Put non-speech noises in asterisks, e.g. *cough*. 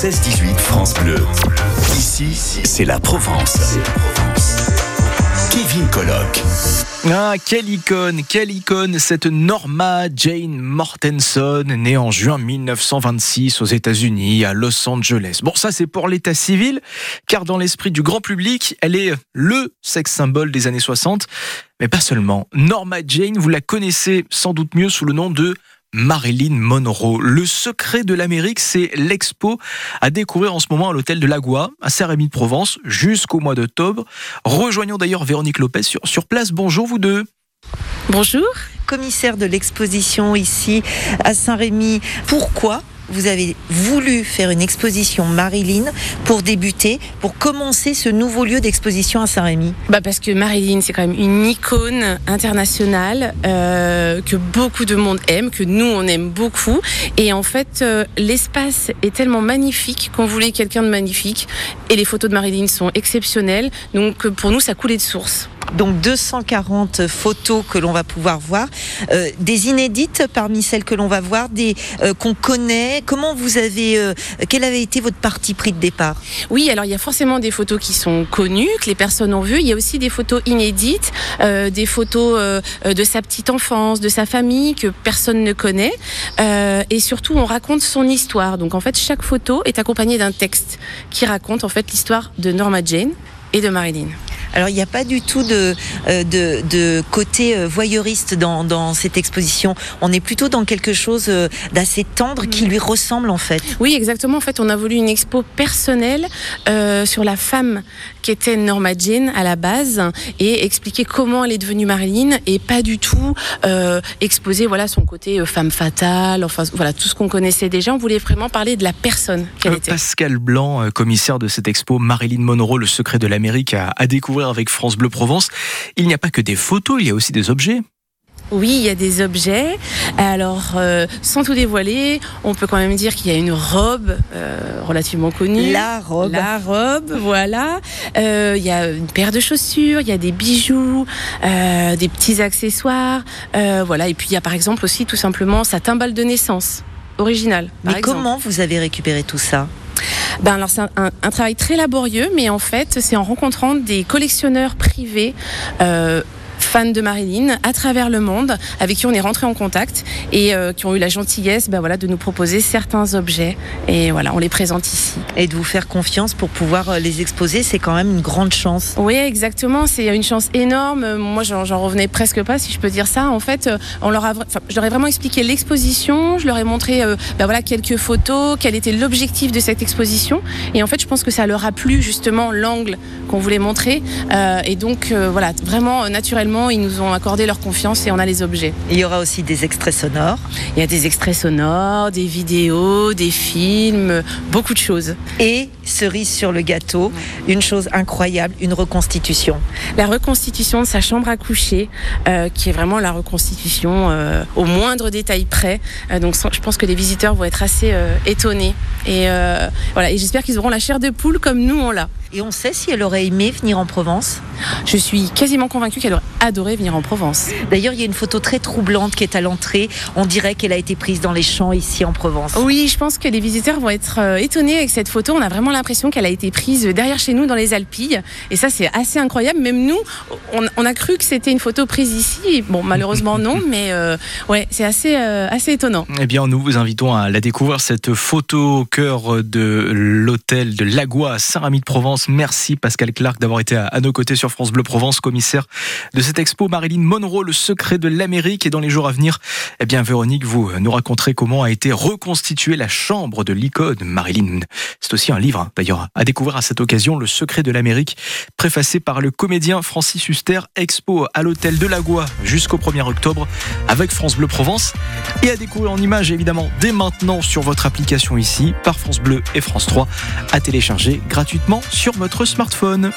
16-18 France Bleu. Ici, c'est la Provence. Kevin Colloque. Ah, quelle icône, quelle icône, cette Norma Jane Mortenson, née en juin 1926 aux États-Unis, à Los Angeles. Bon, ça c'est pour l'état civil, car dans l'esprit du grand public, elle est le sex symbole des années 60. Mais pas seulement. Norma Jane, vous la connaissez sans doute mieux sous le nom de Marilyn Monroe. Le secret de l'Amérique, c'est l'expo à découvrir en ce moment à l'hôtel de Lagua, à Saint-Rémy-de-Provence, jusqu'au mois d'octobre. Rejoignons d'ailleurs Véronique Lopez sur, sur place. Bonjour vous deux. Bonjour. Commissaire de l'exposition ici à Saint-Rémy. Pourquoi vous avez voulu faire une exposition Marilyn pour débuter, pour commencer ce nouveau lieu d'exposition à Saint-Rémy bah Parce que Marilyn, c'est quand même une icône internationale euh, que beaucoup de monde aime, que nous, on aime beaucoup. Et en fait, euh, l'espace est tellement magnifique qu'on voulait quelqu'un de magnifique. Et les photos de Marilyn sont exceptionnelles. Donc pour nous, ça coulait de source donc 240 photos que l'on va pouvoir voir, euh, des inédites parmi celles que l'on va voir, des euh, qu'on connaît. Comment vous avez, euh, quel avait été votre parti pris de départ? Oui, alors il y a forcément des photos qui sont connues, que les personnes ont vues. Il y a aussi des photos inédites, des photos de sa petite enfance, de sa famille que personne ne connaît, et surtout on raconte son histoire. Donc en fait, chaque photo est accompagnée d'un texte qui raconte en fait l'histoire de Norma Jane et de Marilyn. Alors il n'y a pas du tout de, euh, de, côté euh, voyeuriste dans, cette exposition. On est plutôt dans quelque chose euh, d'assez tendre qui lui ressemble en fait. Oui, exactement. En fait, on a voulu une expo personnelle sur la femme qui était Norma Jean à la base et expliquer comment elle est devenue Marilyn et pas du tout exposer voilà son côté femme fatale. Enfin voilà tout ce qu'on connaissait déjà. On voulait vraiment parler de la personne qu'elle était. Pascal Blanc, commissaire de cette expo Marilyn Monroe, le secret de l'Amérique, à découvrir avec France Bleu Provence. Il n'y a pas que des photos, il y a aussi des objets. Oui, il y a des objets. Alors, euh, sans tout dévoiler, on peut quand même dire qu'il y a une robe euh, relativement connue. La robe. La robe, voilà. Euh, il y a une paire de chaussures, il y a des bijoux, des petits accessoires. voilà. Et puis, il y a par exemple aussi tout simplement sa timbale de naissance originale. Mais comment vous avez récupéré tout ça? Ben alors c'est un, travail très laborieux, mais en fait c'est en rencontrant des collectionneurs privés. Euh, fans de Marilyn à travers le monde avec qui on est rentré en contact et euh, qui ont eu la gentillesse ben voilà, de nous proposer certains objets. Et voilà on les présente ici. Et de vous faire confiance pour pouvoir euh, les exposer c'est quand même une grande chance. Oui exactement. C'est une chance énorme. Moi j'en revenais presque pas si je peux dire ça. En fait euh, on leur a je leur ai vraiment expliqué l'exposition. Je leur ai montré ben voilà quelques photos quel était l'objectif de cette exposition. Et en fait je pense que ça leur a plu justement l'angle qu'on voulait montrer. Et donc voilà vraiment naturellement ils nous ont accordé leur confiance et on a les objets. Il y aura aussi des extraits sonores. Il y a des extraits sonores, des vidéos, des films, beaucoup de choses. Et cerise sur le gâteau, une chose incroyable, une reconstitution. La reconstitution de sa chambre à coucher, euh, qui est vraiment la reconstitution euh, au moindre détail près. Euh, donc je pense que les visiteurs vont être assez étonnés. Et voilà, et j'espère qu'ils auront la chair de poule comme nous on l'a. Et on sait si elle aurait aimé venir en Provence Je suis quasiment convaincue qu'elle aurait adoré venir en Provence. D'ailleurs, il y a une photo très troublante qui est à l'entrée. On dirait qu'elle a été prise dans les champs ici en Provence. Oui, je pense que les visiteurs vont être euh, étonnés avec cette photo. On a vraiment l'impression qu'elle a été prise derrière chez nous dans les Alpilles. Et ça, c'est assez incroyable. Même nous, on, a cru que c'était une photo prise ici. Bon, malheureusement *laughs* non, mais euh, ouais, c'est assez, euh, assez étonnant. Eh bien, nous vous invitons à la découvrir, cette photo au cœur de l'hôtel de Lagua à Merci Pascal Clark d'avoir été à, nos côtés sur France Bleu Provence, commissaire de cette expo Marilyn Monroe, le secret de l'Amérique. Et dans les jours à venir, eh bien Véronique, vous nous raconterez comment a été reconstituée la chambre de l'icône Marilyn. C'est aussi un livre, hein, d'ailleurs, à découvrir à cette occasion, Le secret de l'Amérique, préfacé par le comédien Francis Huster, expo à l'hôtel de Lagua jusqu'au 1er octobre avec France Bleu Provence. Et à découvrir en images, évidemment, dès maintenant sur votre application ici, par France Bleu et France 3, à télécharger gratuitement sur votre smartphone.